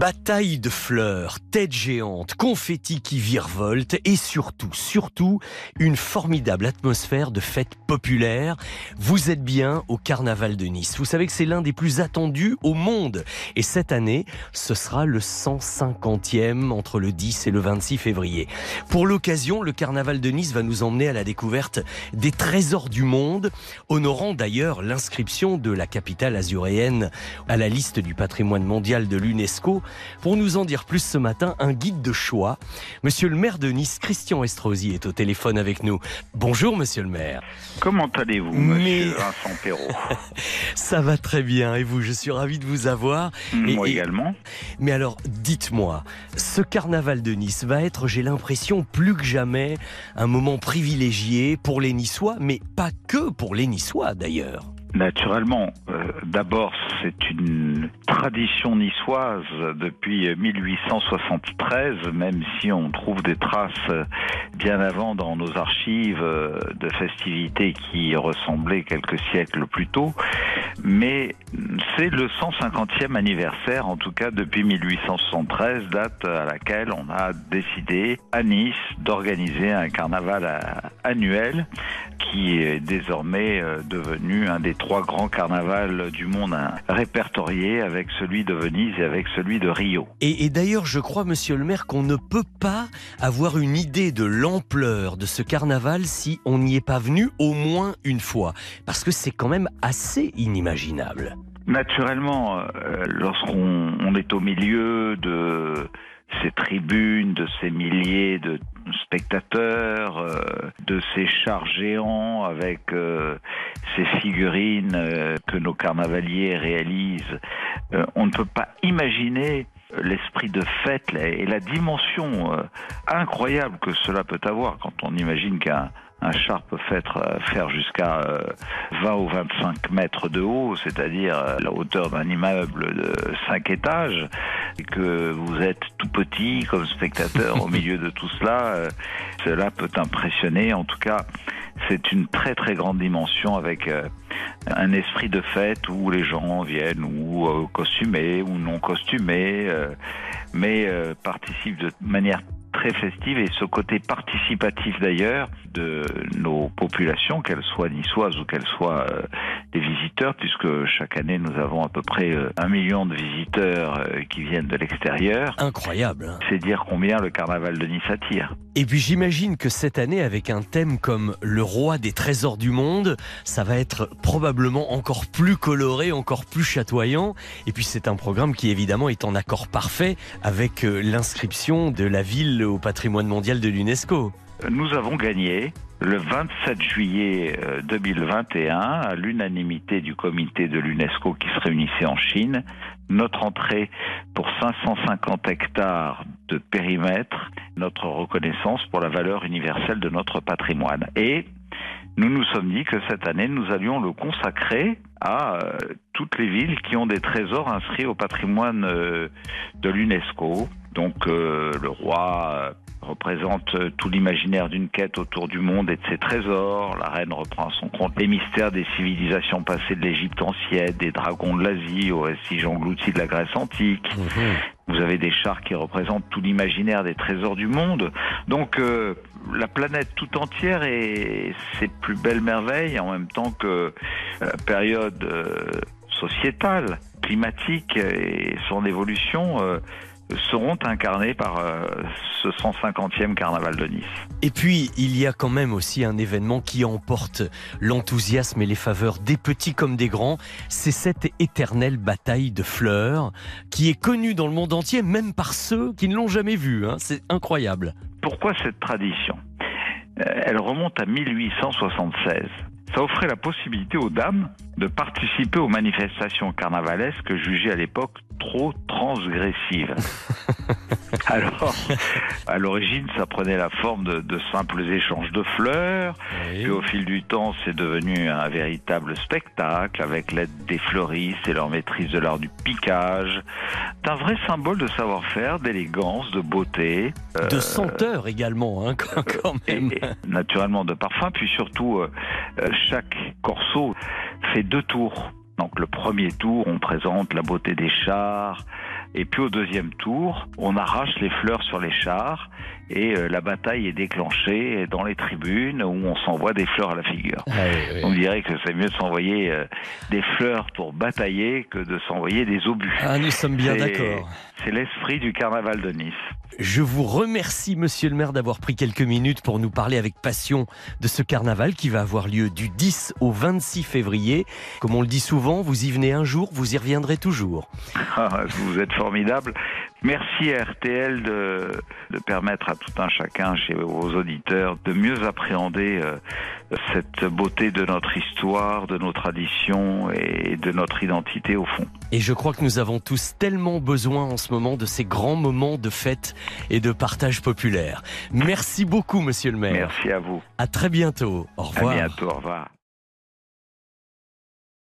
Bataille de fleurs, têtes géantes, confettis qui virevoltent et surtout, surtout, une formidable atmosphère de fête populaire. Vous êtes bien au Carnaval de Nice. Vous savez que c'est l'un des plus attendus au monde. Et cette année, ce sera le 150e entre le 10 et le 26 février. Pour l'occasion, le Carnaval de Nice va nous emmener à la découverte des trésors du monde, honorant d'ailleurs l'inscription de la capitale azuréenne à la liste du patrimoine mondial de l'UNESCO pour nous en dire plus ce matin, un guide de choix. Monsieur le maire de Nice, Christian Estrosi, est au téléphone avec nous. Bonjour, monsieur le maire. Comment allez-vous, monsieur Vincent Perrault Ça va très bien. Et vous, je suis ravi de vous avoir. Moi également. Mais alors, dites-moi, ce carnaval de Nice va être, j'ai l'impression, plus que jamais, un moment privilégié pour les Niçois, mais pas que pour les Niçois d'ailleurs. Naturellement, euh, d'abord c'est une tradition niçoise depuis 1873, même si on trouve des traces bien avant dans nos archives de festivités qui ressemblaient quelques siècles plus tôt. Mais c'est le 150e anniversaire, en tout cas depuis 1873, date à laquelle on a décidé à Nice d'organiser un carnaval annuel qui est désormais euh, devenu un des trois grands carnavals du monde répertoriés avec celui de Venise et avec celui de Rio. Et, et d'ailleurs, je crois, monsieur le maire, qu'on ne peut pas avoir une idée de l'ampleur de ce carnaval si on n'y est pas venu au moins une fois. Parce que c'est quand même assez inimaginable. Naturellement, euh, lorsqu'on est au milieu de ces tribunes, de ces milliers de spectateurs, euh, de ces chars géants avec euh, ces figurines que nos carnavaliers réalisent, on ne peut pas imaginer l'esprit de fête et la dimension incroyable que cela peut avoir quand on imagine qu'un un char peut faire, euh, jusqu'à 20 euh, ou 25 mètres de haut, c'est-à-dire euh, la hauteur d'un immeuble de 5 étages, et que vous êtes tout petit comme spectateur au milieu de tout cela, cela peut impressionner. En tout cas, c'est une très très grande dimension avec un esprit de fête où les gens viennent ou costumés ou non costumés, mais participent de manière très festive et ce côté participatif d'ailleurs de nos populations, qu'elles soient niçoises ou qu'elles soient euh, des visiteurs, puisque chaque année nous avons à peu près euh, un million de visiteurs euh, qui viennent de l'extérieur. Incroyable. C'est dire combien le carnaval de Nice attire. Et puis j'imagine que cette année, avec un thème comme le roi des trésors du monde, ça va être probablement encore plus coloré, encore plus chatoyant. Et puis c'est un programme qui évidemment est en accord parfait avec l'inscription de la ville au patrimoine mondial de l'UNESCO. Nous avons gagné le 27 juillet 2021, euh, à l'unanimité du comité de l'UNESCO qui se réunissait en Chine, notre entrée pour 550 hectares de périmètre, notre reconnaissance pour la valeur universelle de notre patrimoine. Et nous nous sommes dit que cette année, nous allions le consacrer à euh, toutes les villes qui ont des trésors inscrits au patrimoine euh, de l'UNESCO. Donc le roi représente euh, tout l'imaginaire d'une quête autour du monde et de ses trésors. La reine reprend à son compte les mystères des civilisations passées de l'Égypte ancienne, des dragons de l'Asie, aux vestiges engloutis de la Grèce antique. Mhm. Vous avez des chars qui représentent tout l'imaginaire des trésors du monde. Donc euh, la planète tout entière et ses plus belles merveilles en même temps que la euh, période sociétale, climatique et son évolution seront incarnés par euh, ce 150e carnaval de Nice. Et puis, il y a quand même aussi un événement qui emporte l'enthousiasme et les faveurs des petits comme des grands. C'est cette éternelle bataille de fleurs qui est connue dans le monde entier, même par ceux qui ne l'ont jamais vue. Hein. C'est incroyable. Pourquoi cette tradition? Euh, Elle remonte à 1876 ça offrait la possibilité aux dames de participer aux manifestations carnavalesques jugées à l'époque trop transgressives. Alors, à l'origine, ça prenait la forme de, de simples échanges de fleurs. Oui. Puis au fil du temps, c'est devenu un véritable spectacle avec l'aide des fleuristes et leur maîtrise de l'art du piquage. C'est un vrai symbole de savoir-faire, d'élégance, de beauté. euh, De senteur également, hein, quand, même. et naturellement de parfum. Puis surtout, euh, euh, chaque corso fait deux tours. Donc le premier tour, on présente la beauté des chars. Et puis au deuxième tour, on arrache les fleurs sur les chars et euh, la bataille est déclenchée dans les tribunes où on s'envoie des fleurs à la figure. Ah oui, oui. On dirait que c'est mieux de s'envoyer euh, des fleurs pour batailler que de s'envoyer des obus. Ah, nous sommes bien d'accord. C'est l'esprit du carnaval de Nice. Je vous remercie, monsieur le maire, d'avoir pris quelques minutes pour nous parler avec passion de ce carnaval qui va avoir lieu du 10 au 26 février. Comme on le dit souvent, vous y venez un jour, vous y reviendrez toujours. Ah, Vous êtes formidable. Merci à RTL de, permettre à tout un chacun, chez vos auditeurs, de mieux appréhender euh, cette beauté de notre histoire, de nos traditions et de notre identité au fond. Et je crois que nous avons tous tellement besoin en ce moment de ces grands moments de fête et de partage populaire. Merci beaucoup, monsieur le maire. Merci à vous. À très bientôt. Au À revoir. bientôt. Au revoir.